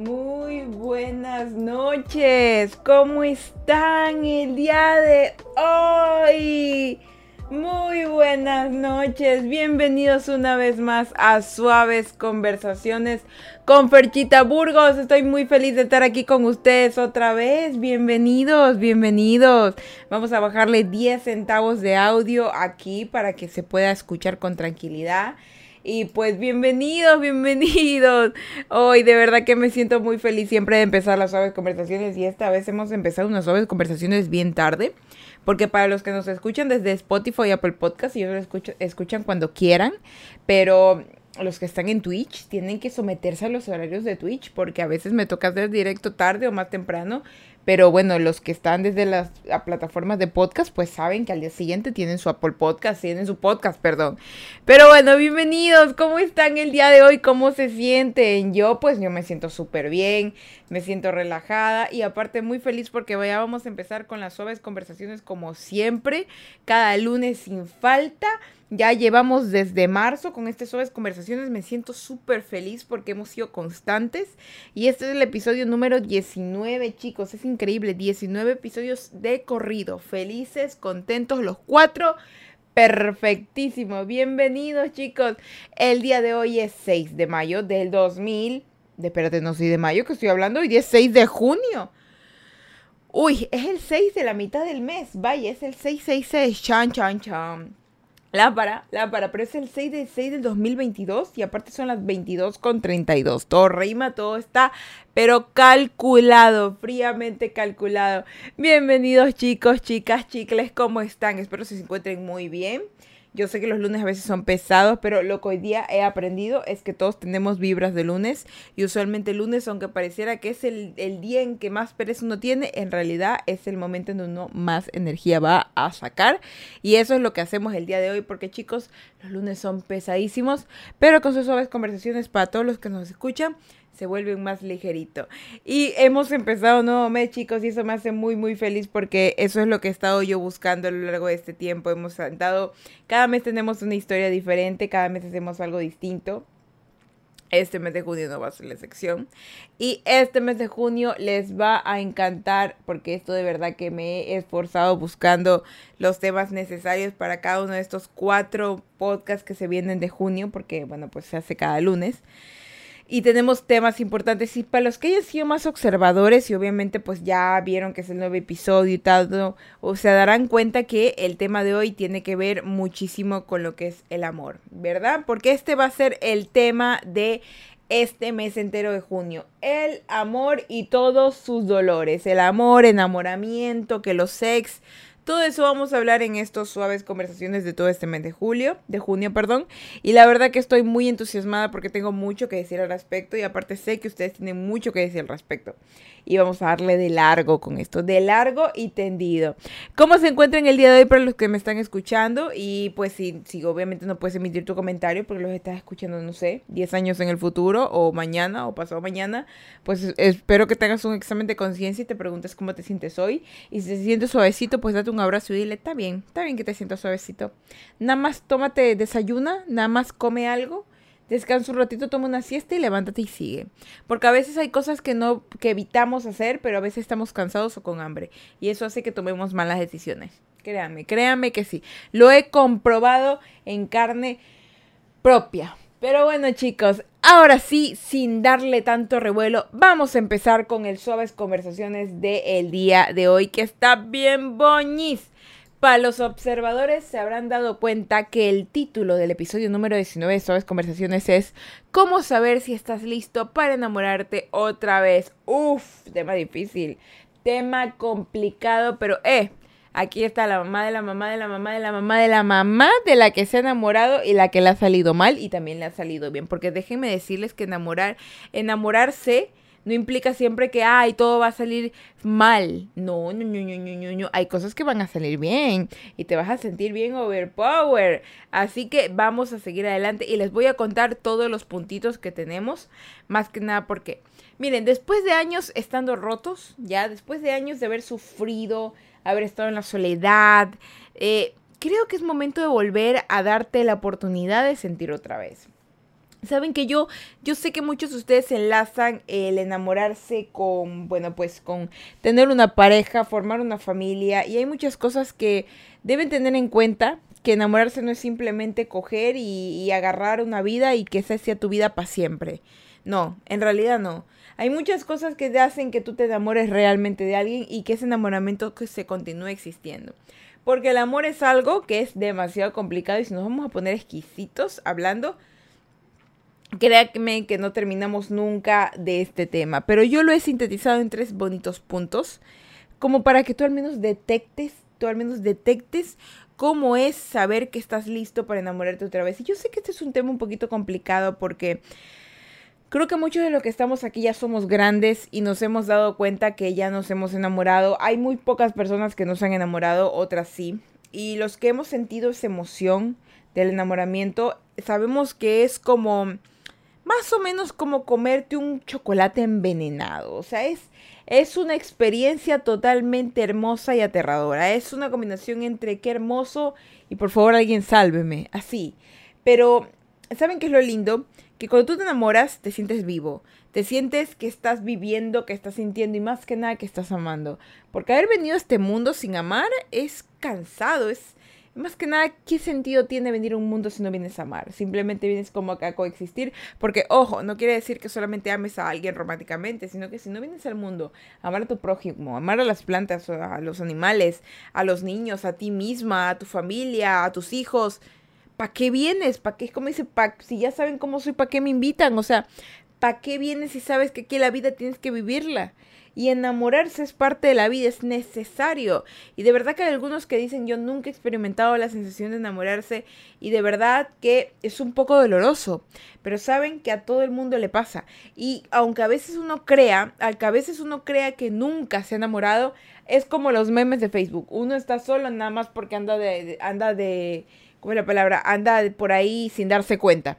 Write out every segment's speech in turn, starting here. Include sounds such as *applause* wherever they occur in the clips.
Muy buenas noches. ¿Cómo están el día de hoy? Muy buenas noches. Bienvenidos una vez más a Suaves Conversaciones con Ferchita Burgos. Estoy muy feliz de estar aquí con ustedes otra vez. Bienvenidos, bienvenidos. Vamos a bajarle 10 centavos de audio aquí para que se pueda escuchar con tranquilidad. Y pues bienvenidos, bienvenidos. Hoy de verdad que me siento muy feliz siempre de empezar las suaves conversaciones y esta vez hemos empezado unas suaves conversaciones bien tarde. Porque para los que nos escuchan desde Spotify y Apple Podcast, ellos lo escuchan, escuchan cuando quieran, pero los que están en Twitch tienen que someterse a los horarios de Twitch porque a veces me toca hacer directo tarde o más temprano pero bueno, los que están desde las plataformas de podcast, pues saben que al día siguiente tienen su Apple Podcast, tienen su podcast, perdón. Pero bueno, bienvenidos. ¿Cómo están el día de hoy? ¿Cómo se sienten? Yo, pues yo me siento súper bien, me siento relajada y aparte muy feliz porque ya vamos a empezar con las suaves conversaciones como siempre, cada lunes sin falta. Ya llevamos desde marzo con estas suaves conversaciones. Me siento súper feliz porque hemos sido constantes. Y este es el episodio número 19, chicos. Es increíble. 19 episodios de corrido. Felices, contentos los cuatro. Perfectísimo. Bienvenidos, chicos. El día de hoy es 6 de mayo del 2000. De, espérate, no soy de mayo que estoy hablando. Hoy es 6 de junio. Uy, es el 6 de la mitad del mes. Vaya, es el 666. Chan, chan, chan. Lámpara, lámpara, pero es el 6 de 6 del 2022 y aparte son las 22 con 32. Todo rima, todo está, pero calculado, fríamente calculado. Bienvenidos chicos, chicas, chicles, ¿cómo están? Espero se encuentren muy bien. Yo sé que los lunes a veces son pesados, pero lo que hoy día he aprendido es que todos tenemos vibras de lunes y usualmente el lunes, aunque pareciera que es el, día en que más pereza uno tiene, en realidad es el momento en uno más energía va a sacar y eso es lo que hacemos el día de hoy porque chicos, los lunes son pesadísimos, pero con sus suaves conversaciones para todos los que nos escuchan se vuelve más ligerito. Y hemos empezado un nuevo mes, chicos, y eso me hace muy, muy feliz porque eso es lo que he estado yo buscando a lo largo de este tiempo. Hemos andado, cada mes tenemos una historia diferente, cada mes hacemos algo distinto. Este mes de junio no va a ser la sección. Y este mes de junio les va a encantar porque esto de verdad que me he esforzado buscando los temas necesarios para cada uno de estos cuatro podcasts que se vienen de junio porque bueno pues se hace cada lunes y tenemos temas importantes y para los que hayan sido más observadores y obviamente pues ya vieron que es el nuevo episodio y tal, o se darán cuenta que el tema de hoy tiene que ver muchísimo con lo que es el amor, ¿verdad? Porque este va a ser el tema de este mes entero de junio. El amor y todos sus dolores. El amor, enamoramiento, que los sex todo eso vamos a hablar en estos suaves conversaciones de todo este mes de julio, de junio, perdón. Y la verdad que estoy muy entusiasmada porque tengo mucho que decir al respecto y aparte sé que ustedes tienen mucho que decir al respecto y vamos a darle de largo con esto, de largo y tendido. ¿Cómo se encuentra en el día de hoy para los que me están escuchando? Y pues si, si obviamente no puedes emitir tu comentario porque los estás escuchando, no sé, 10 años en el futuro o mañana o pasado mañana, pues espero que tengas un examen de conciencia y te preguntes cómo te sientes hoy. Y si te sientes suavecito, pues date un abrazo y dile, está bien, está bien que te sientas suavecito. Nada más tómate, desayuna, nada más come algo descansa un ratito, toma una siesta y levántate y sigue. Porque a veces hay cosas que no que evitamos hacer, pero a veces estamos cansados o con hambre y eso hace que tomemos malas decisiones. Créanme, créanme que sí. Lo he comprobado en carne propia. Pero bueno, chicos, ahora sí, sin darle tanto revuelo, vamos a empezar con el suaves conversaciones del día de hoy que está bien boñis. Para los observadores se habrán dado cuenta que el título del episodio número 19 de Suaves Conversaciones es ¿Cómo saber si estás listo para enamorarte otra vez? Uf, tema difícil, tema complicado, pero eh, aquí está la mamá de la mamá de la mamá de la mamá de la mamá de la que se ha enamorado y la que le ha salido mal y también le ha salido bien, porque déjenme decirles que enamorar, enamorarse no implica siempre que, ay, todo va a salir mal. No, no, no, no, no, no, Hay cosas que van a salir bien y te vas a sentir bien overpower. Así que vamos a seguir adelante y les voy a contar todos los puntitos que tenemos. Más que nada porque, miren, después de años estando rotos, ya, después de años de haber sufrido, haber estado en la soledad, eh, creo que es momento de volver a darte la oportunidad de sentir otra vez. Saben que yo, yo sé que muchos de ustedes enlazan el enamorarse con, bueno, pues con tener una pareja, formar una familia y hay muchas cosas que deben tener en cuenta, que enamorarse no es simplemente coger y, y agarrar una vida y que esa sea tu vida para siempre. No, en realidad no. Hay muchas cosas que hacen que tú te enamores realmente de alguien y que ese enamoramiento que se continúe existiendo. Porque el amor es algo que es demasiado complicado y si nos vamos a poner exquisitos hablando, Créanme que no terminamos nunca de este tema, pero yo lo he sintetizado en tres bonitos puntos, como para que tú al menos detectes, tú al menos detectes cómo es saber que estás listo para enamorarte otra vez. Y yo sé que este es un tema un poquito complicado porque creo que muchos de los que estamos aquí ya somos grandes y nos hemos dado cuenta que ya nos hemos enamorado. Hay muy pocas personas que nos han enamorado, otras sí. Y los que hemos sentido esa emoción del enamoramiento, sabemos que es como más o menos como comerte un chocolate envenenado. O sea, es, es una experiencia totalmente hermosa y aterradora. Es una combinación entre qué hermoso y por favor alguien sálveme. Así. Pero, ¿saben qué es lo lindo? Que cuando tú te enamoras, te sientes vivo. Te sientes que estás viviendo, que estás sintiendo y más que nada que estás amando. Porque haber venido a este mundo sin amar es cansado, es más que nada, ¿qué sentido tiene venir a un mundo si no vienes a amar? Simplemente vienes como a coexistir. Porque, ojo, no quiere decir que solamente ames a alguien románticamente, sino que si no vienes al mundo, amar a tu prójimo, amar a las plantas, a los animales, a los niños, a ti misma, a tu familia, a tus hijos, ¿para qué vienes? ¿Para qué? Como dice, pa si ya saben cómo soy, ¿para qué me invitan? O sea, ¿para qué vienes si sabes que aquí la vida tienes que vivirla? y enamorarse es parte de la vida, es necesario. Y de verdad que hay algunos que dicen yo nunca he experimentado la sensación de enamorarse y de verdad que es un poco doloroso, pero saben que a todo el mundo le pasa. Y aunque a veces uno crea, aunque a veces uno crea que nunca se ha enamorado, es como los memes de Facebook. Uno está solo nada más porque anda de, anda de, ¿cómo es la palabra? Anda por ahí sin darse cuenta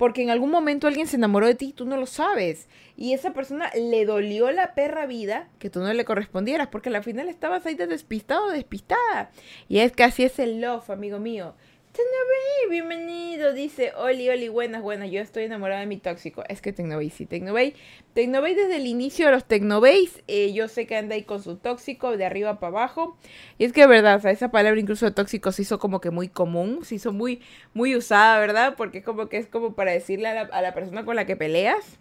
porque en algún momento alguien se enamoró de ti y tú no lo sabes. Y esa persona le dolió la perra vida que tú no le correspondieras, porque al final estabas ahí de despistado despistada. Y es que así es el love, amigo mío. Tecnobay, bienvenido, dice Oli, Oli, buenas, buenas, yo estoy enamorada de mi tóxico. Es que Tecnobay, sí, Tecnobay. Tecnobay desde el inicio de los Tecnobays, eh, yo sé que anda ahí con su tóxico de arriba para abajo. Y es que, verdad, o sea, esa palabra incluso de tóxico se hizo como que muy común, se hizo muy, muy usada, ¿verdad? Porque es como que es como para decirle a la, a la persona con la que peleas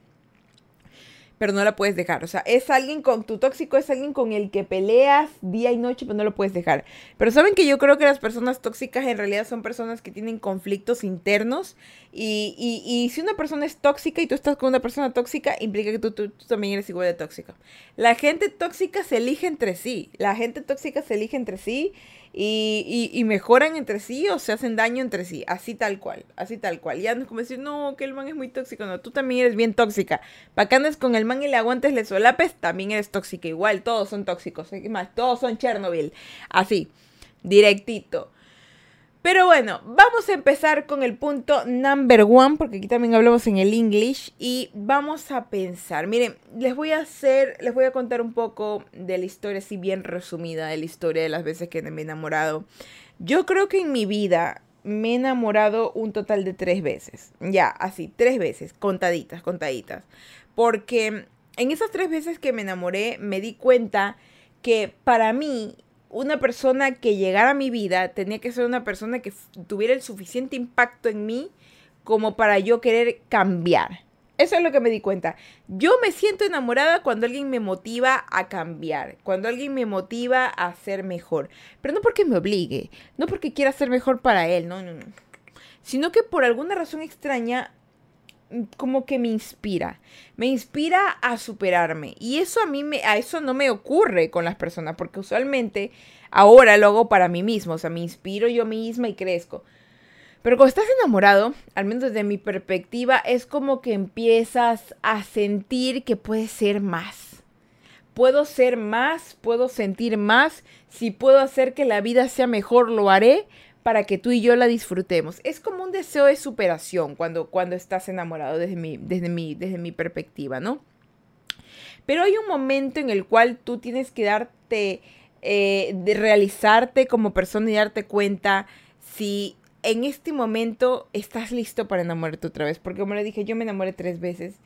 pero no la puedes dejar. O sea, es alguien con tu tóxico, es alguien con el que peleas día y noche, pero no lo puedes dejar. Pero saben que yo creo que las personas tóxicas en realidad son personas que tienen conflictos internos. Y, y, si una persona es tóxica y tú estás con una persona tóxica, implica que tú, tú, también eres igual de tóxica. La gente tóxica se elige entre sí. La gente tóxica se elige entre sí y, y, mejoran entre sí o se hacen daño entre sí, así tal cual, así tal cual. Ya no es como decir, no, que el man es muy tóxico, no, tú también eres bien tóxica. Para que andes con el man y le aguantes, le solapes, también eres tóxica, igual, todos son tóxicos, más, todos son Chernobyl, así, directito. Pero bueno, vamos a empezar con el punto number one, porque aquí también hablamos en el English, y vamos a pensar. Miren, les voy a hacer, les voy a contar un poco de la historia, así bien resumida, de la historia de las veces que me he enamorado. Yo creo que en mi vida me he enamorado un total de tres veces. Ya, así, tres veces, contaditas, contaditas. Porque en esas tres veces que me enamoré, me di cuenta que para mí una persona que llegara a mi vida tenía que ser una persona que tuviera el suficiente impacto en mí como para yo querer cambiar. Eso es lo que me di cuenta. Yo me siento enamorada cuando alguien me motiva a cambiar, cuando alguien me motiva a ser mejor. Pero no porque me obligue, no porque quiera ser mejor para él, no, no, no. Sino que por alguna razón extraña como que me inspira, me inspira a superarme y eso a mí me, a eso no me ocurre con las personas porque usualmente ahora lo hago para mí mismo, o sea, me inspiro yo misma y crezco. Pero cuando estás enamorado, al menos desde mi perspectiva, es como que empiezas a sentir que puedes ser más. Puedo ser más, puedo sentir más, si puedo hacer que la vida sea mejor, lo haré, para que tú y yo la disfrutemos. Es como un deseo de superación cuando, cuando estás enamorado desde mi, desde, mi, desde mi perspectiva, ¿no? Pero hay un momento en el cual tú tienes que darte, eh, de realizarte como persona y darte cuenta si en este momento estás listo para enamorarte otra vez. Porque como le dije, yo me enamoré tres veces.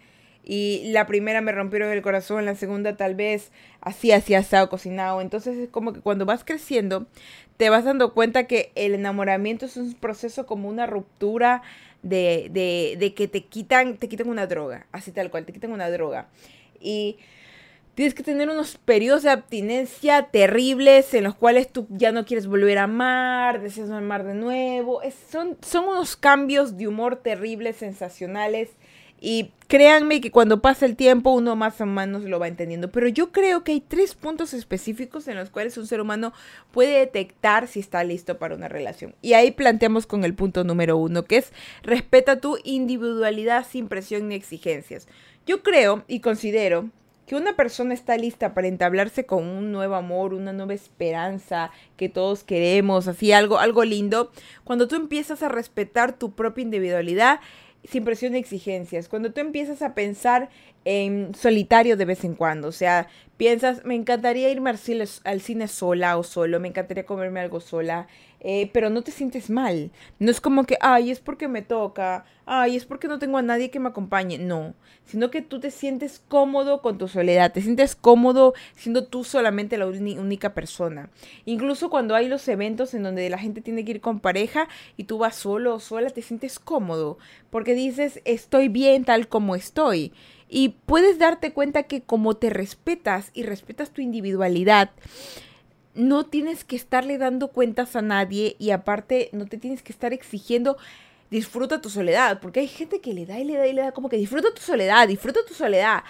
Y la primera me rompieron el corazón, la segunda tal vez así, así asado, cocinado. Entonces es como que cuando vas creciendo, te vas dando cuenta que el enamoramiento es un proceso como una ruptura de, de, de que te quitan, te quitan una droga, así tal cual, te quitan una droga. Y tienes que tener unos periodos de abstinencia terribles en los cuales tú ya no quieres volver a amar, deseas amar de nuevo. son, son unos cambios de humor terribles, sensacionales y créanme que cuando pasa el tiempo uno más o menos lo va entendiendo. Pero yo creo que hay tres puntos específicos en los cuales un ser humano puede detectar si está listo para una relación. Y ahí planteamos con el punto número uno, que es respeta tu individualidad sin presión ni exigencias. Yo creo y considero que una persona está lista para entablarse con un nuevo amor, una nueva esperanza que todos queremos, así algo, algo lindo, cuando tú empiezas a respetar tu propia individualidad sin presión de exigencias. Cuando tú empiezas a pensar solitario de vez en cuando, o sea, piensas, me encantaría irme al cine, sola o solo, me encantaría comerme algo sola, eh, pero no te sientes mal. No es como que, ay, es porque me toca, ay, es porque no tengo a nadie que me acompañe. No, sino que tú te sientes cómodo con tu soledad, te sientes cómodo siendo tú solamente la única persona. Incluso cuando hay los eventos en donde la gente tiene que ir con pareja y tú vas solo o sola, te sientes cómodo, porque dices, estoy bien tal como estoy. Y puedes darte cuenta que como te respetas y respetas tu individualidad, no tienes que estarle dando cuentas a nadie y aparte no te tienes que estar exigiendo disfruta tu soledad, porque hay gente que le da y le da y le da como que disfruta tu soledad, disfruta tu soledad.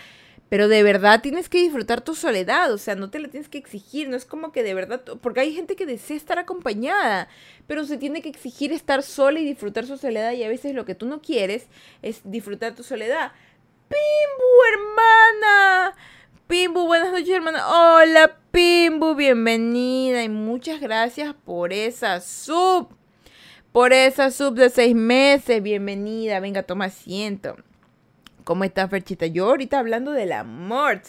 Pero de verdad tienes que disfrutar tu soledad, o sea, no te la tienes que exigir, no es como que de verdad, porque hay gente que desea estar acompañada, pero se tiene que exigir estar sola y disfrutar su soledad y a veces lo que tú no quieres es disfrutar tu soledad. Pimbu, hermana. Pimbu, buenas noches, hermana. Hola, Pimbu, bienvenida y muchas gracias por esa sub. Por esa sub de seis meses, bienvenida. Venga, toma asiento. ¿Cómo está, Ferchita? Yo ahorita hablando del amor.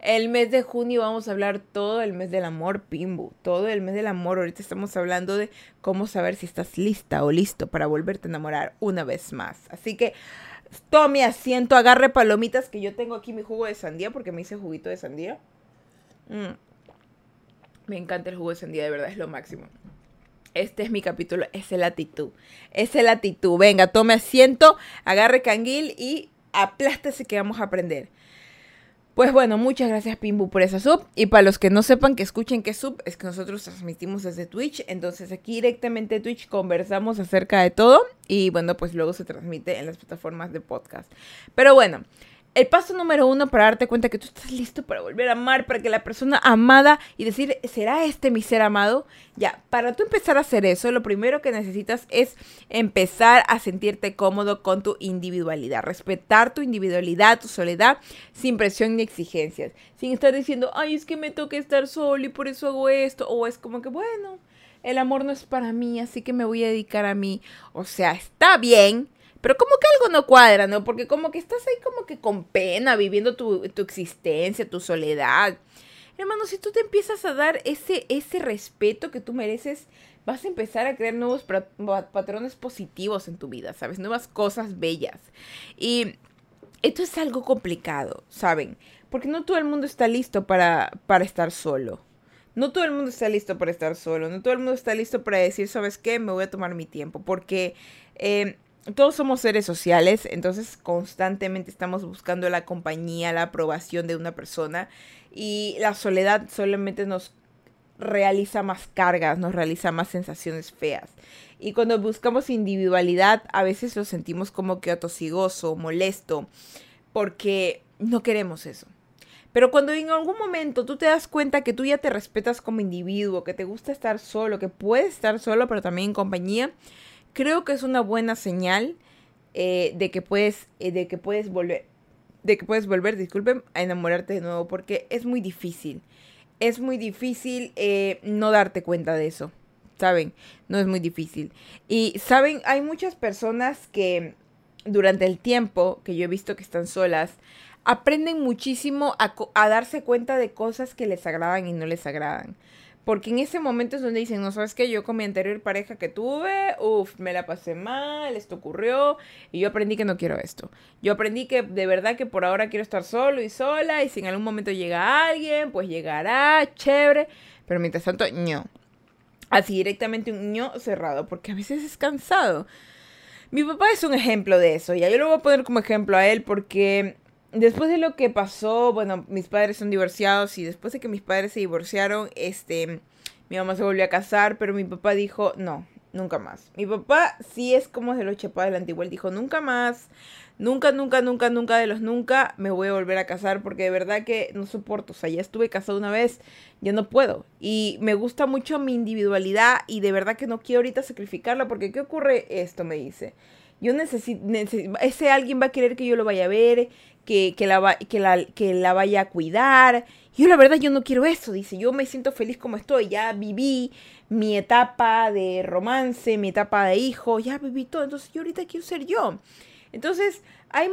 El mes de junio vamos a hablar todo el mes del amor, Pimbu. Todo el mes del amor. Ahorita estamos hablando de cómo saber si estás lista o listo para volverte a enamorar una vez más. Así que tome asiento, agarre palomitas, que yo tengo aquí mi jugo de sandía porque me hice juguito de sandía. Mm. Me encanta el jugo de sandía, de verdad, es lo máximo. Este es mi capítulo, es la actitud. Es la actitud. Venga, tome asiento, agarre canguil y aplástese que vamos a aprender. Pues bueno, muchas gracias Pimbu por esa sub. Y para los que no sepan que escuchen qué sub, es que nosotros transmitimos desde Twitch. Entonces aquí directamente Twitch conversamos acerca de todo. Y bueno, pues luego se transmite en las plataformas de podcast. Pero bueno, el paso número uno para darte cuenta que tú estás listo para volver a amar, para que la persona amada y decir, ¿será este mi ser amado? Ya, para tú empezar a hacer eso, lo primero que necesitas es empezar a sentirte cómodo con tu individualidad, respetar tu individualidad, tu soledad, sin presión ni exigencias, sin estar diciendo, ay, es que me toca estar solo y por eso hago esto, o es como que, bueno, el amor no es para mí, así que me voy a dedicar a mí. O sea, está bien pero como que algo no cuadra, ¿no? Porque como que estás ahí como que con pena, viviendo tu, existencia, tu soledad. Hermano, si tú te empiezas a dar ese, ese respeto que tú mereces, vas a empezar a crear nuevos patrones positivos en tu vida, ¿sabes? Nuevas cosas bellas. Y esto es algo complicado, ¿saben? Porque no todo el mundo está listo para, para estar solo. No todo el mundo está listo para estar solo. No todo el mundo está listo para decir, ¿sabes qué? Me voy a tomar mi tiempo. Porque eh, todos somos seres sociales, entonces constantemente estamos buscando la compañía, la aprobación de una persona y la soledad solamente nos realiza más cargas, nos realiza más sensaciones feas. Y cuando buscamos individualidad, a veces lo sentimos como que atosigoso, molesto, porque no queremos eso. Pero cuando en algún momento tú te das cuenta que tú ya te respetas como individuo, que te gusta estar solo, que puedes estar solo, pero también en compañía, creo que es una buena señal eh, de que puedes, eh, de que puedes volver, de que puedes volver, disculpen, a enamorarte de nuevo, porque es muy difícil. Es muy difícil eh, no darte cuenta de eso, ¿saben? No es muy difícil. Y, ¿saben? Hay muchas personas que durante el tiempo que yo he visto que están solas, aprenden muchísimo a, a darse cuenta de cosas que les agradan y no les agradan. Porque en ese momento es donde dicen, no sabes qué, yo con mi anterior pareja que tuve, uff, me la pasé mal, esto ocurrió y yo aprendí que no quiero esto. Yo aprendí que de verdad que por ahora quiero estar solo y sola y si en algún momento llega alguien, pues llegará, chévere. Pero mientras tanto, no. Así directamente un ño cerrado, porque a veces es cansado. Mi papá es un ejemplo de eso, ya yo lo voy a poner como ejemplo a él porque después de lo que pasó, bueno, mis padres son divorciados y después de que mis padres se divorciaron, este, mi mamá se volvió a casar, pero mi papá dijo, no, nunca más. Mi papá sí es como de los chapados de la antigua, dijo, nunca más, nunca, nunca, nunca, nunca de los nunca me voy a volver a casar porque de verdad que no soporto, o sea, ya estuve casado una vez, ya no puedo. Y me gusta mucho mi individualidad y de verdad que no quiero ahorita sacrificarla porque ¿qué ocurre esto? Me dice. Yo necesito, ese alguien va a querer que yo lo vaya a ver, que, la, que, la, que la vaya a cuidar. Yo la verdad yo no quiero eso, dice, yo me siento feliz como estoy, ya viví mi etapa de romance, mi etapa de hijo, ya viví todo, entonces yo ahorita quiero ser yo. Entonces hay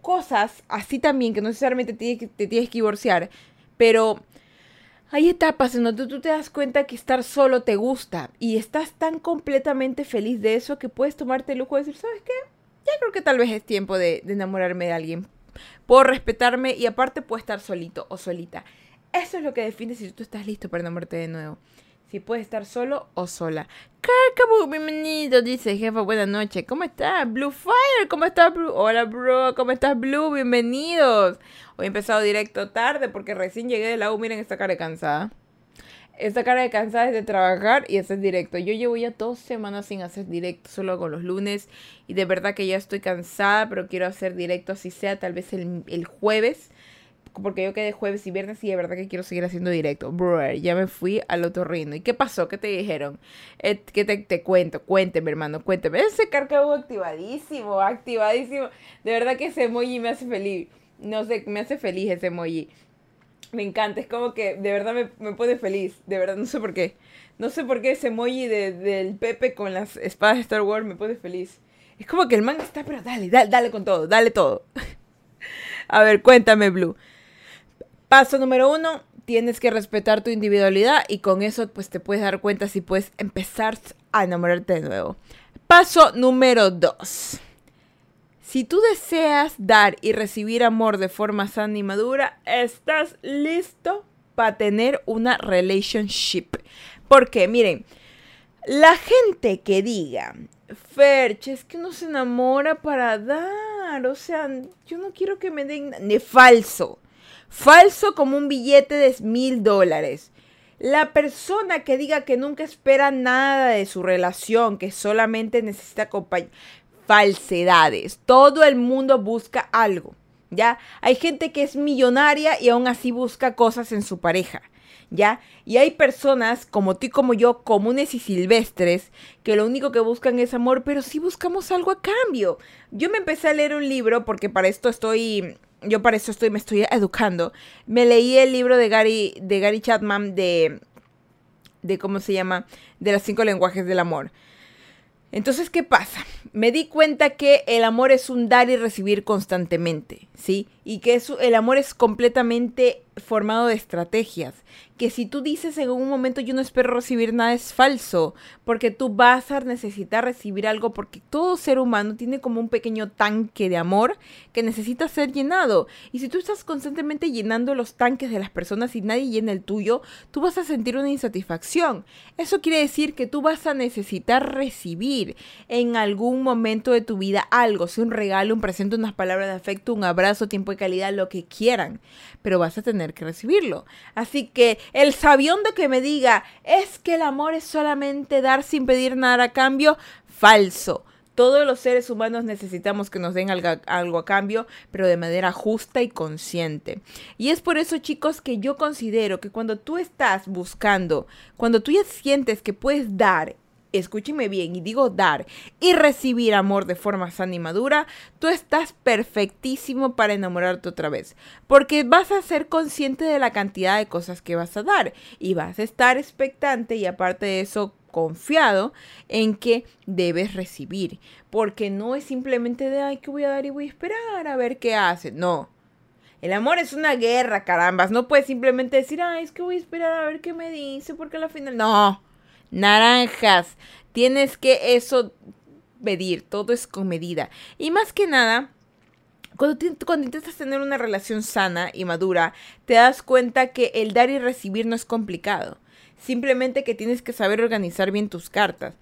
cosas así también que no necesariamente te, te tienes que divorciar, pero hay etapas en donde tú te das cuenta que estar solo te gusta y estás tan completamente feliz de eso que puedes tomarte el lujo de decir, ¿sabes qué? Ya creo que tal vez es tiempo de, enamorarme de alguien puedo respetarme y aparte puedo estar solito o solita. Eso es lo que define si tú estás listo para enamorarte de nuevo. Si puedes estar solo o sola. Kakabu, bienvenido, dice jefa, buenas noches. ¿Cómo estás? Blue Fire, ¿cómo estás, Blue? Hola, bro, ¿cómo estás, Blue? Bienvenidos. Hoy he empezado directo tarde porque recién llegué de la U. Miren esta cara cansada. Esta cara de cansada es de trabajar y hacer directo. Yo llevo ya dos semanas sin hacer directo, solo hago los lunes. Y de verdad que ya estoy cansada, pero quiero hacer directo así sea, tal vez el, jueves. Porque yo quedé jueves y viernes y de verdad que quiero seguir haciendo directo. Bro, ya me fui al otro reino. ¿Y qué pasó? ¿Qué te dijeron? Eh, ¿Qué te, te, cuento? Cuénteme, hermano, cuénteme. Ese carcabo activadísimo, activadísimo. De verdad que ese emoji me hace feliz. No sé, me hace feliz ese emoji. Me encanta, es como que de verdad me, me, pone feliz, de verdad, no sé por qué. No sé por qué ese emoji de, del Pepe con las espadas de Star Wars me pone feliz. Es como que el man está, pero dale, dale, dale con todo, dale todo. *laughs* A ver, cuéntame, Blue. Paso número uno, tienes que respetar tu individualidad y con eso pues te puedes dar cuenta si puedes empezar a enamorarte de nuevo. Paso número dos si tú deseas dar y recibir amor de forma sana y madura, estás listo para tener una relationship. Porque, miren, la gente que diga, Ferche, es que uno se enamora para dar, o sea, yo no quiero que me den, ni falso, falso como un billete de mil dólares. La persona que diga que nunca espera nada de su relación, que solamente necesita compañía, falsedades. Todo el mundo busca algo, ¿ya? Hay gente que es millonaria y aún así busca cosas en su pareja, ¿ya? Y hay personas como tú y como yo, comunes y silvestres, que lo único que buscan es amor, pero sí buscamos algo a cambio. Yo me empecé a leer un libro porque para esto estoy yo para eso estoy me estoy educando. Me leí el libro de Gary de Gary Chapman de de cómo se llama, de los cinco lenguajes del amor. Entonces, ¿qué pasa? Me di cuenta que el amor es un dar y recibir constantemente, ¿sí? Y que el amor es completamente formado de estrategias. Que si tú dices en un momento yo no espero recibir nada es falso, porque tú vas a necesitar recibir algo porque todo ser humano tiene como un pequeño tanque de amor que necesita ser llenado. Y si tú estás constantemente llenando los tanques de las personas y nadie llena el tuyo, tú vas a sentir una insatisfacción. Eso quiere decir que tú vas a necesitar recibir en algún momento de tu vida algo, sea un regalo, un presente, unas palabras de afecto, un abrazo, tiempo calidad, lo que quieran, pero vas a tener que recibirlo. Así que el sabiondo que me diga es que el amor es solamente dar sin pedir nada a cambio, falso. Todos los seres humanos necesitamos que nos den algo, a cambio, pero de manera justa y consciente. Y es por eso, chicos, que yo considero que cuando tú estás buscando, cuando tú ya sientes que puedes dar escúcheme bien, y digo dar y recibir amor de forma sana y madura, tú estás perfectísimo para enamorarte otra vez. Porque vas a ser consciente de la cantidad de cosas que vas a dar y vas a estar expectante y aparte de eso confiado en que debes recibir. Porque no es simplemente de, ay, que voy a dar y voy a esperar a ver qué hace. No. El amor es una guerra, carambas. No puedes simplemente decir, ay, es que voy a esperar a ver qué me dice, porque al final. No. Naranjas. Tienes que eso medir. Todo es con medida. Y más que nada, cuando, cuando, intentas tener una relación sana y madura, te das cuenta que el dar y recibir no es complicado. Simplemente que tienes que saber organizar bien tus cartas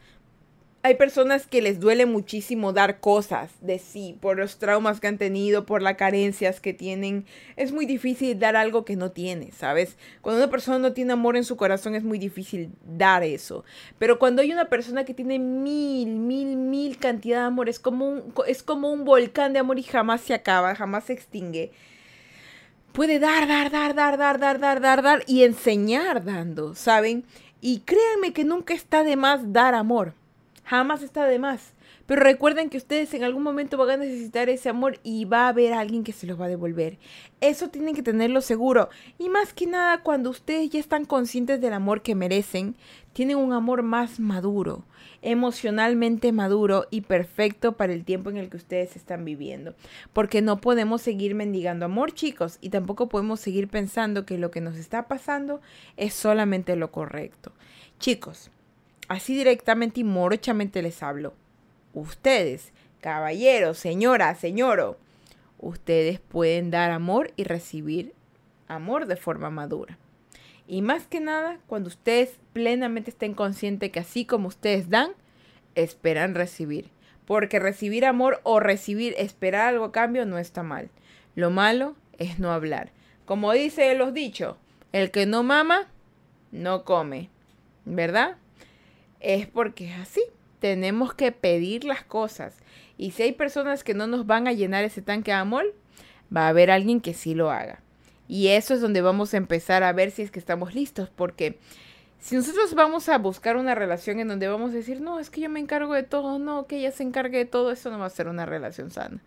hay personas que les duele muchísimo dar cosas de sí, por los traumas que han tenido, por las carencias que tienen. Es muy difícil dar algo que no tiene, ¿sabes? Cuando una persona no tiene amor en su corazón es muy difícil dar eso. Pero cuando hay una persona que tiene mil, mil, mil cantidad de amor, es como un, es como un volcán de amor y jamás se acaba, jamás se extingue. Puede dar, dar, dar, dar, dar, dar, dar, dar, dar y enseñar dando, ¿saben? Y créanme que nunca está de más dar amor Jamás está de más. Pero recuerden que ustedes en algún momento van a necesitar ese amor y va a haber alguien que se los va a devolver. Eso tienen que tenerlo seguro. Y más que nada, cuando ustedes ya están conscientes del amor que merecen, tienen un amor más maduro, emocionalmente maduro y perfecto para el tiempo en el que ustedes están viviendo. Porque no podemos seguir mendigando amor, chicos, y tampoco podemos seguir pensando que lo que nos está pasando es solamente lo correcto. Chicos, Así directamente y morochamente les hablo. Ustedes, caballeros, señora, señoro, ustedes pueden dar amor y recibir amor de forma madura. Y más que nada, cuando ustedes plenamente estén conscientes que así como ustedes dan, esperan recibir. Porque recibir amor o recibir, esperar algo a cambio no está mal. Lo malo es no hablar. Como dice los dichos, el que no mama, no come. ¿Verdad? Es porque es así. Tenemos que pedir las cosas. Y si hay personas que no nos van a llenar ese tanque de amor, va a haber alguien que sí lo haga. Y eso es donde vamos a empezar a ver si es que estamos listos. Porque si nosotros vamos a buscar una relación en donde vamos a decir, no, es que yo me encargo de todo, no, que ella se encargue de todo, eso no va a ser una relación sana.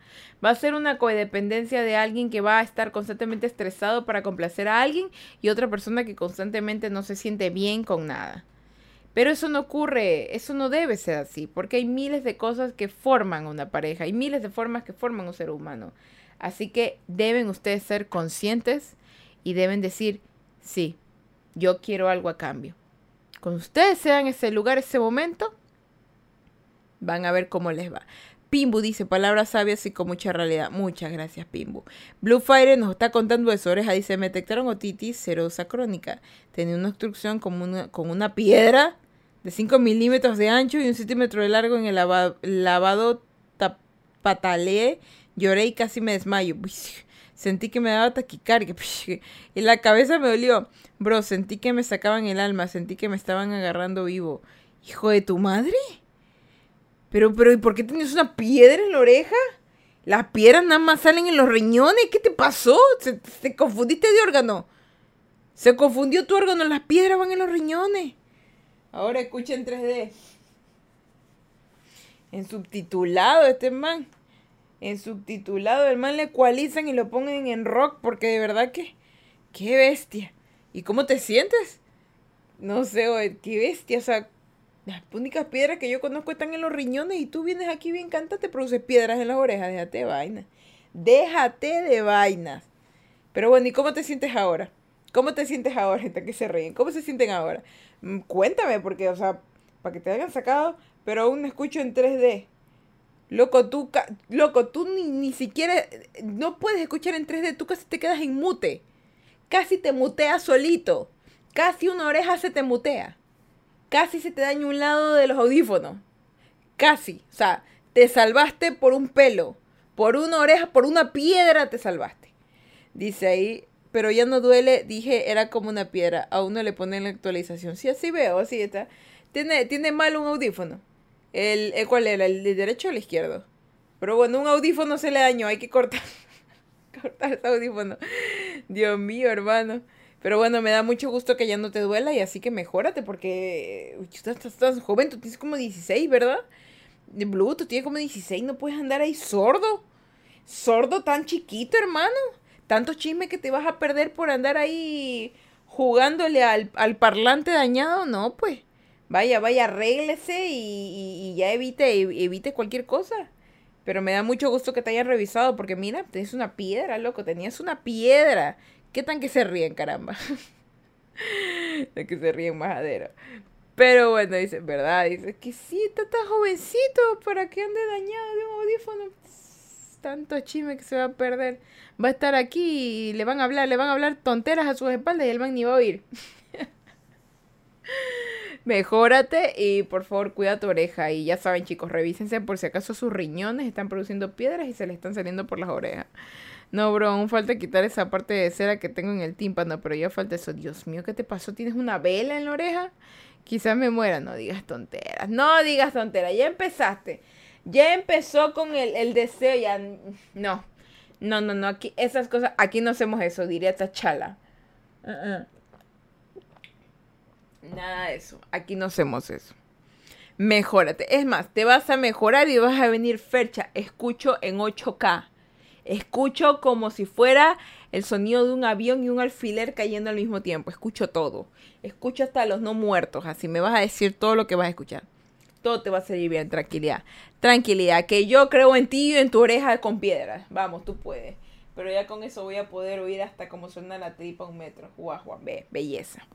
Va a ser una codependencia de alguien que va a estar constantemente estresado para complacer a alguien y otra persona que constantemente no se siente bien con nada. Pero eso no ocurre, eso no debe ser así, porque hay miles de cosas que forman una pareja, hay miles de formas que forman un ser humano. Así que deben ustedes ser conscientes y deben decir, sí, yo quiero algo a cambio. Cuando ustedes sean ese lugar, ese momento, van a ver cómo les va. Pimbu dice palabras sabias y con mucha realidad. Muchas gracias, Pimbu. Blue Fire nos está contando de su oreja. Dice: Me detectaron otitis serosa crónica. Tenía una obstrucción como una, con una piedra de 5 milímetros de ancho y un centímetro de largo en el lavado pataleé, lloré y casi me desmayo. Sentí que me daba taquicardia y la cabeza me dolió. Bro, sentí que me sacaban el alma, sentí que me estaban agarrando vivo. Hijo de tu madre. Pero, pero, ¿y por qué tienes una piedra en la oreja? Las piedras nada más salen en los riñones. ¿Qué te pasó? ¿Se, te confundiste de órgano? Se confundió tu órgano, las piedras van en los riñones. Ahora escucha en 3D. En subtitulado este man. En subtitulado el man le ecualizan y lo ponen en rock porque de verdad que... ¡Qué bestia! ¿Y cómo te sientes? No sé, qué bestia. O sea, las únicas piedras que yo conozco están en los riñones y tú vienes aquí bien canta, te produces piedras en las orejas. Déjate de vainas. Déjate de vainas. Pero bueno, ¿y cómo te sientes ahora? ¿Cómo te sientes ahora, *laughs* gente que se ríen? ¿Cómo se sienten ahora? Mm, cuéntame, porque, o sea, para que te hayan sacado, pero aún escucho en 3D. Loco, tú, loco, tú ni, ni siquiera, no puedes escuchar en 3D, tú casi te quedas en mute. Casi te mutea solito. Casi una oreja se te mutea. Casi se te daña un lado de los audífonos. Casi. O sea, te salvaste por un pelo. Por una oreja, por una piedra te salvaste. Dice ahí pero ya no duele, dije, era como una piedra. A uno le ponen la actualización. Sí, así veo, así está. Tiene, tiene mal un audífono. El, eh, ¿Cuál era? ¿El de derecho o el izquierdo? Pero bueno, un audífono se le dañó, hay que cortar. *laughs* cortar ese audífono. Dios mío, hermano. Pero bueno, me da mucho gusto que ya no te duela y así que mejórate porque tú estás, joven, tú tienes como 16, ¿verdad? Blue, tú tienes como 16, no puedes andar ahí sordo. Sordo tan chiquito, hermano tanto chisme que te vas a perder por andar ahí jugándole al, parlante dañado, no, pues. Vaya, vaya, arréglese y, ya evite, evite cualquier cosa. Pero me da mucho gusto que te hayas revisado porque mira, tienes una piedra, loco, tenías una piedra. ¿Qué tan que se ríen, caramba? *laughs* de que se ríen majadero. Pero bueno, dice, ¿verdad? Dice que sí, está tan jovencito para que ande dañado de un audífono. Tanto chisme que se va a perder. Va a estar aquí y le van a hablar, le van a hablar tonteras a sus espaldas y el man ni va a oír. *laughs* Mejórate y por favor cuida tu oreja. Y ya saben, chicos, revísense por si acaso sus riñones están produciendo piedras y se le están saliendo por las orejas. No, bro, aún falta quitar esa parte de cera que tengo en el tímpano, pero ya falta eso. Dios mío, ¿qué te pasó? ¿Tienes una vela en la oreja? Quizás me muera. No digas tonteras. No digas tonteras. Ya empezaste. Ya empezó con el, deseo. Ya. No. No, no, no. Aquí, esas cosas. Aquí no hacemos eso, diría Tachala. chala Nada de eso. Aquí no hacemos eso. Mejórate. Es más, te vas a mejorar y vas a venir fercha. Escucho en 8K. Escucho como si fuera el sonido de un avión y un alfiler cayendo al mismo tiempo. Escucho todo. Escucho hasta los no muertos. Así me vas a decir todo lo que vas a escuchar. Todo te va a salir bien, tranquilidad. Tranquilidad, que yo creo en ti y en tu oreja con piedras. Vamos, tú puedes. Pero ya con eso voy a poder oír hasta cómo suena la tripa un metro. Guau, ve, belleza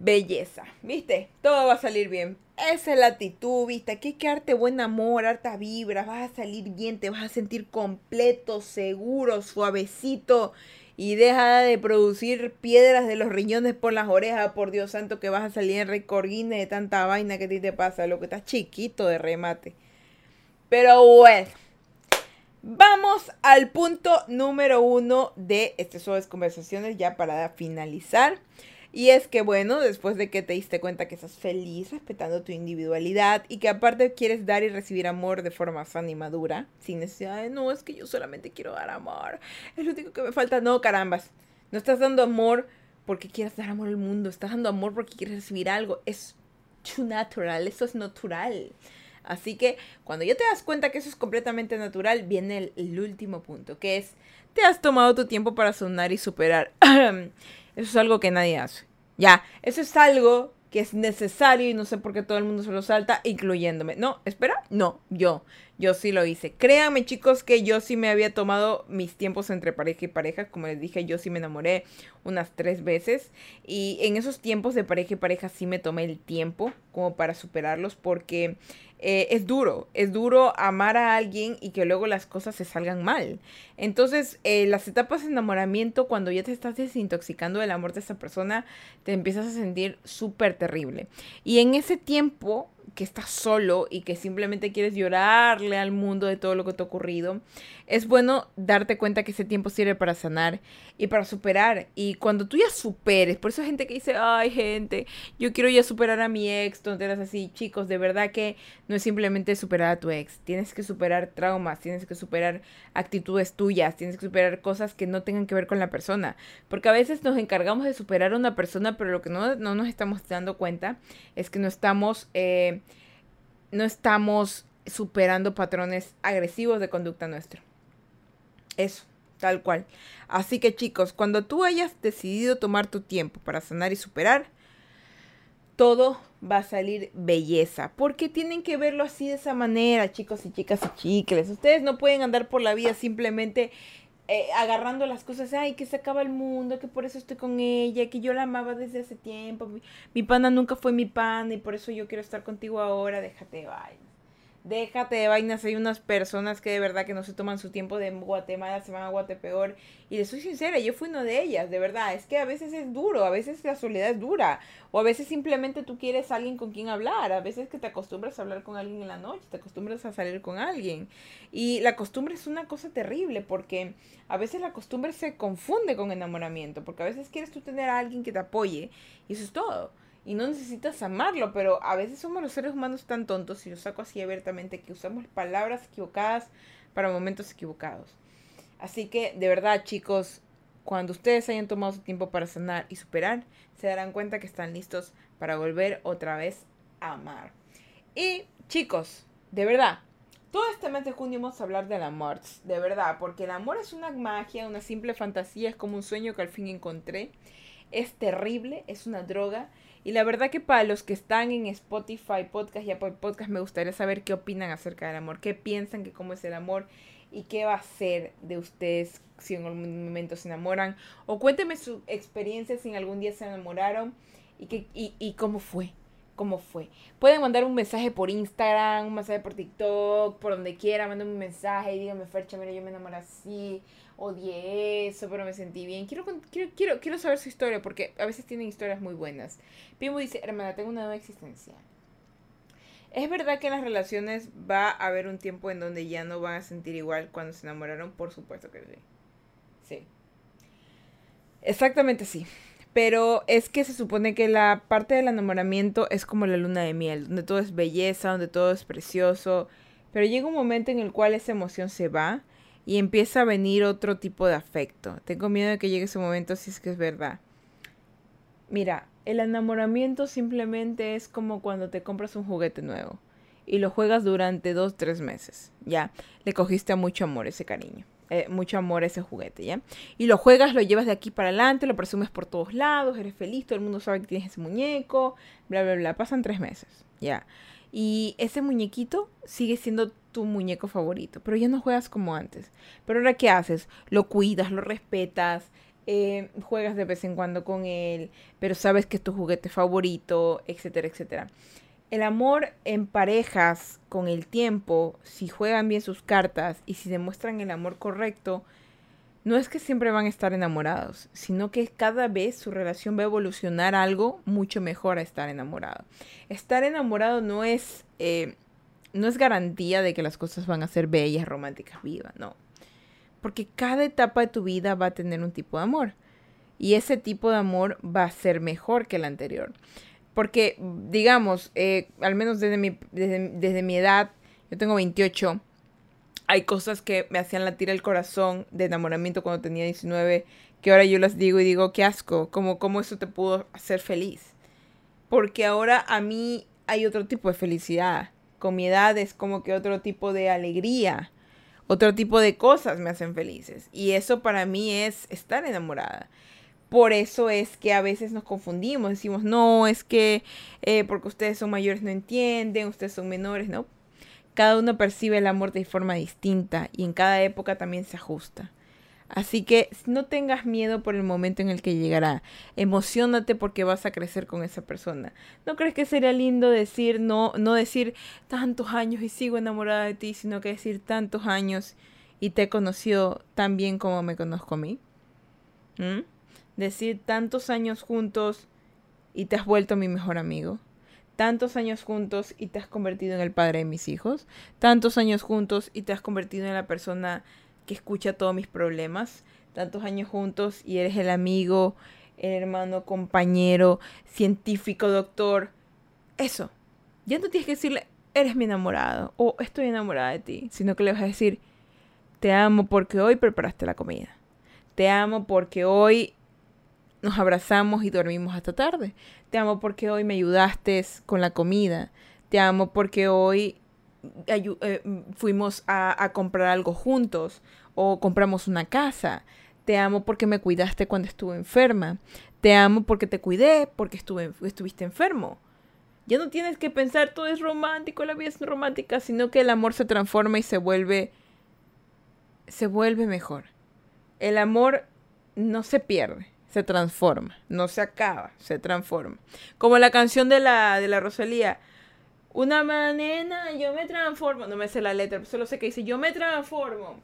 belleza, ¿viste? Todo va a salir bien. Esa es la actitud, ¿viste? Aquí hay que darte buen amor, harta vibra, vas a salir bien, te vas a sentir completo, seguro, suavecito y deja de producir piedras de los riñones por las orejas, por Dios santo, que vas a salir en recordines de tanta vaina que a ti te pasa, lo que estás chiquito de remate. Pero bueno, vamos al punto número uno de estas suaves conversaciones ya para finalizar. Y es que bueno, después de que te diste cuenta que estás feliz respetando tu individualidad y que aparte quieres dar y recibir amor de forma sana y madura, sin necesidad de, no, es que yo solamente quiero dar amor, es lo único que me falta, no, carambas, no estás dando amor porque quieras dar amor al mundo, estás dando amor porque quieres recibir algo, es too natural, eso es natural. Así que cuando ya te das cuenta que eso es completamente natural, viene el, el último punto, que es, te has tomado tu tiempo para sonar y superar. *clears throat* Eso es algo que nadie hace. Ya, eso es algo que es necesario y no sé por qué todo el mundo se lo salta, incluyéndome. No, espera, no, yo, yo sí lo hice. Créanme chicos que yo sí me había tomado mis tiempos entre pareja y pareja, como les dije, yo sí me enamoré unas tres veces y en esos tiempos de pareja y pareja sí me tomé el tiempo como para superarlos porque eh, es duro, es duro amar a alguien y que luego las cosas se salgan mal. Entonces, eh, las etapas de enamoramiento, cuando ya te estás desintoxicando del amor de esa persona, te empiezas a sentir súper terrible. Y en ese tiempo que estás solo y que simplemente quieres llorarle al mundo de todo lo que te ha ocurrido, es bueno darte cuenta que ese tiempo sirve para sanar y para superar. Y cuando tú ya superes, por eso hay gente que dice, ay gente, yo quiero ya superar a mi ex, tonteras así, chicos, de verdad que no es simplemente superar a tu ex, tienes que superar traumas, tienes que superar actitudes tuyas, tienes que superar cosas que no tengan que ver con la persona. Porque a veces nos encargamos de superar a una persona, pero lo que no, no nos estamos dando cuenta es que no estamos... Eh, no estamos superando patrones agresivos de conducta nuestra. Eso, tal cual. Así que chicos, cuando tú hayas decidido tomar tu tiempo para sanar y superar, todo va a salir belleza. Porque tienen que verlo así de esa manera, chicos y chicas y chicles. Ustedes no pueden andar por la vida simplemente eh, agarrando las cosas, ay, que se acaba el mundo, que por eso estoy con ella, que yo la amaba desde hace tiempo, mi, pana nunca fue mi pana y por eso yo quiero estar contigo ahora, déjate vaina. Déjate de vainas, hay unas personas que de verdad que no se toman su tiempo de Guatemala, se van a Guatepeor. Y les soy sincera, yo fui una de ellas, de verdad. Es que a veces es duro, a veces la soledad es dura. O a veces simplemente tú quieres alguien con quien hablar. A veces que te acostumbras a hablar con alguien en la noche, te acostumbras a salir con alguien. Y la costumbre es una cosa terrible porque a veces la costumbre se confunde con enamoramiento. Porque a veces quieres tú tener a alguien que te apoye y eso es todo y no necesitas amarlo, pero a veces somos los seres humanos tan tontos, y lo saco así abiertamente, que usamos palabras equivocadas para momentos equivocados. Así que, de verdad, chicos, cuando ustedes hayan tomado su tiempo para sanar y superar, se darán cuenta que están listos para volver otra vez a amar. Y, chicos, de verdad, todo este mes de junio vamos a hablar del amor, de verdad, porque el amor es una magia, una simple fantasía, es como un sueño que al fin encontré. es terrible, es una droga. Y la verdad que para los que están en Spotify, Podcast y Apple Podcast, me gustaría saber qué opinan acerca del amor, qué piensan que cómo es el amor y qué va a ser de ustedes si en algún momento se enamoran. O cuéntenme su experiencia si en algún día se enamoraron y, qué, y, y cómo fue cómo fue. Pueden mandar un mensaje por Instagram, un mensaje por TikTok, por donde quiera, manden un mensaje y díganme, Fercha, mira, yo me enamoré así, odié eso, pero me sentí bien. Quiero, quiero, quiero, quiero saber su historia porque a veces tienen historias muy buenas. Pimo dice, hermana, tengo una nueva existencia. ¿Es verdad que en las relaciones va a haber un tiempo en donde ya no van a sentir igual cuando se enamoraron? Por supuesto que sí. Sí. Exactamente sí. Pero es que se supone que la parte del enamoramiento es como la luna de miel, donde todo es belleza, donde todo es precioso. Pero llega un momento en el cual esa emoción se va y empieza a venir otro tipo de afecto. Tengo miedo de que llegue ese momento si es que es verdad. Mira, el enamoramiento simplemente es como cuando te compras un juguete nuevo y lo juegas durante dos, tres meses. Ya, le cogiste a mucho amor ese cariño. Eh, mucho amor a ese juguete, ¿ya? Y lo juegas, lo llevas de aquí para adelante, lo presumes por todos lados, eres feliz, todo el mundo sabe que tienes ese muñeco, bla, bla, bla. Pasan tres meses, ¿ya? Y ese muñequito sigue siendo tu muñeco favorito, pero ya no juegas como antes. Pero ahora, ¿qué haces? Lo cuidas, lo respetas, eh, juegas de vez en cuando con él, pero sabes que es tu juguete favorito, etcétera, etcétera. El amor en parejas con el tiempo, si juegan bien sus cartas y si demuestran el amor correcto, no es que siempre van a estar enamorados, sino que cada vez su relación va a evolucionar algo mucho mejor a estar enamorado. Estar enamorado no es, eh, no es garantía de que las cosas van a ser bellas, románticas, vivas, no. Porque cada etapa de tu vida va a tener un tipo de amor. Y ese tipo de amor va a ser mejor que el anterior. Porque, digamos, eh, al menos desde mi, desde, mi edad, yo tengo 28, hay cosas que me hacían latir el corazón de enamoramiento cuando tenía 19, que ahora yo las digo y digo, qué asco, como cómo eso te pudo hacer feliz. Porque ahora a mí hay otro tipo de felicidad. Con mi edad es como que otro tipo de alegría, otro tipo de cosas me hacen felices. Y eso para mí es estar enamorada. Por eso es que a veces nos confundimos, decimos, no, es que eh, porque ustedes son mayores no entienden, ustedes son menores, ¿no? Cada uno percibe el amor de forma distinta y en cada época también se ajusta. Así que no tengas miedo por el momento en el que llegará. Emocionate porque vas a crecer con esa persona. ¿No crees que sería lindo decir, no, no decir tantos años y sigo enamorada de ti, sino que decir tantos años y te he conocido tan bien como me conozco a mí? ¿Mm? Decir tantos años juntos y te has vuelto mi mejor amigo. Tantos años juntos y te has convertido en el padre de mis hijos. Tantos años juntos y te has convertido en la persona que escucha todos mis problemas. Tantos años juntos y eres el amigo, el hermano, compañero, científico, doctor. Eso. Ya no tienes que decirle, eres mi enamorado o estoy enamorada de ti, sino que le vas a decir, te amo porque hoy preparaste la comida. Te amo porque hoy nos abrazamos y dormimos hasta tarde. Te amo porque hoy me ayudaste con la comida. Te amo porque hoy eh, fuimos a, comprar algo juntos o compramos una casa. Te amo porque me cuidaste cuando estuve enferma. Te amo porque te cuidé porque estuve, estuviste enfermo. Ya no tienes que pensar todo es romántico, la vida es romántica, sino que el amor se transforma y se vuelve se vuelve mejor. El amor no se pierde se transforma, no se acaba, se transforma. Como la canción de la, de la Rosalía, una manena, yo me transformo, no me sé la letra, solo sé que dice, yo me transformo.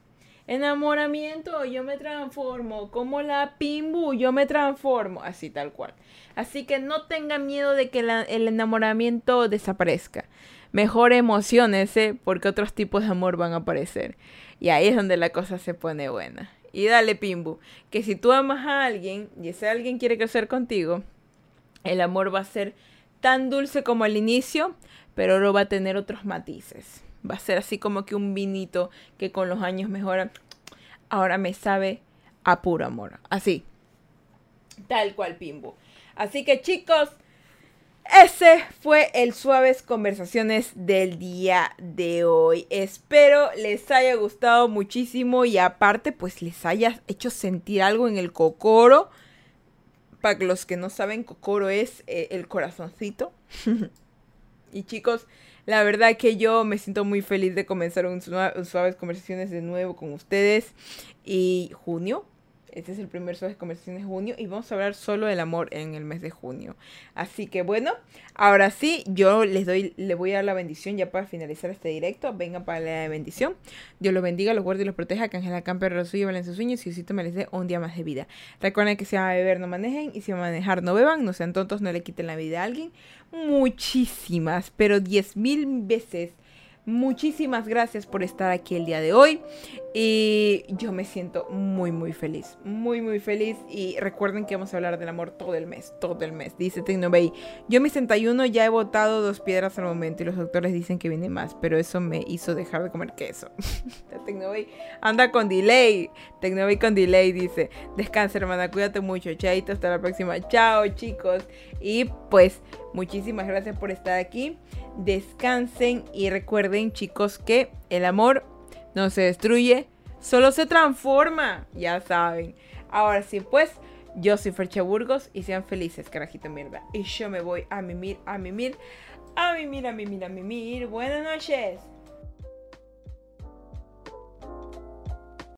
Enamoramiento, yo me transformo. Como la pimbu, yo me transformo. Así tal cual. Así que no tengan miedo de que el enamoramiento desaparezca. Mejor emocionese porque otros tipos de amor van a aparecer. Y ahí es donde la cosa se pone buena. Y dale, Pimbu, que si tú amas a alguien y ese alguien quiere crecer contigo, el amor va a ser tan dulce como al inicio, pero lo va a tener otros matices. Va a ser así como que un vinito que con los años mejora. Ahora me sabe a puro amor. Así. Tal cual, Pimbu. Así que chicos, ese fue el Suaves Conversaciones del día de hoy. Espero les haya gustado muchísimo y aparte pues les haya hecho sentir algo en el cocoro Para los que no saben, Kokoro es eh, el corazoncito. *laughs* y chicos, la verdad que yo me siento muy feliz de comenzar un, suaves conversaciones de nuevo con ustedes. Y junio, este es el primer Suaves Conversaciones de junio y vamos a hablar solo del amor en el mes de junio. Así que bueno, ahora sí, yo les doy, le voy a dar la bendición ya para finalizar este directo. Vengan para la bendición. Dios los bendiga, los guarde y los proteja. Que Ángela Camper en sus sueños y Diosito me les dé un día más de vida. Recuerden que si van a beber no manejen y si van a manejar no beban. No sean tontos, no le quiten la vida a alguien. Muchísimas, pero diez mil veces Muchísimas gracias por estar aquí el día de hoy. Y yo me siento muy, muy feliz. Muy, muy feliz. Y recuerden que vamos a hablar del amor todo el mes. Todo el mes. Dice Tecnobay. Yo mis 61 ya he botado dos piedras al momento. Y los doctores dicen que viene más. Pero eso me hizo dejar de comer queso. *laughs* Tecnobay anda con delay. Tecnobay con delay dice. Descansa, hermana. Cuídate mucho. Chaito. Hasta la próxima. Chao, chicos. Y pues, muchísimas gracias por estar aquí descansen y recuerden chicos que el amor no se destruye, solo se transforma, ya saben. Ahora sí, pues yo soy Fercha Burgos y sean felices, carajito mierda. Y yo me voy a mimir, a mimir, a mimir, a mimir, a mimir. Buenas noches.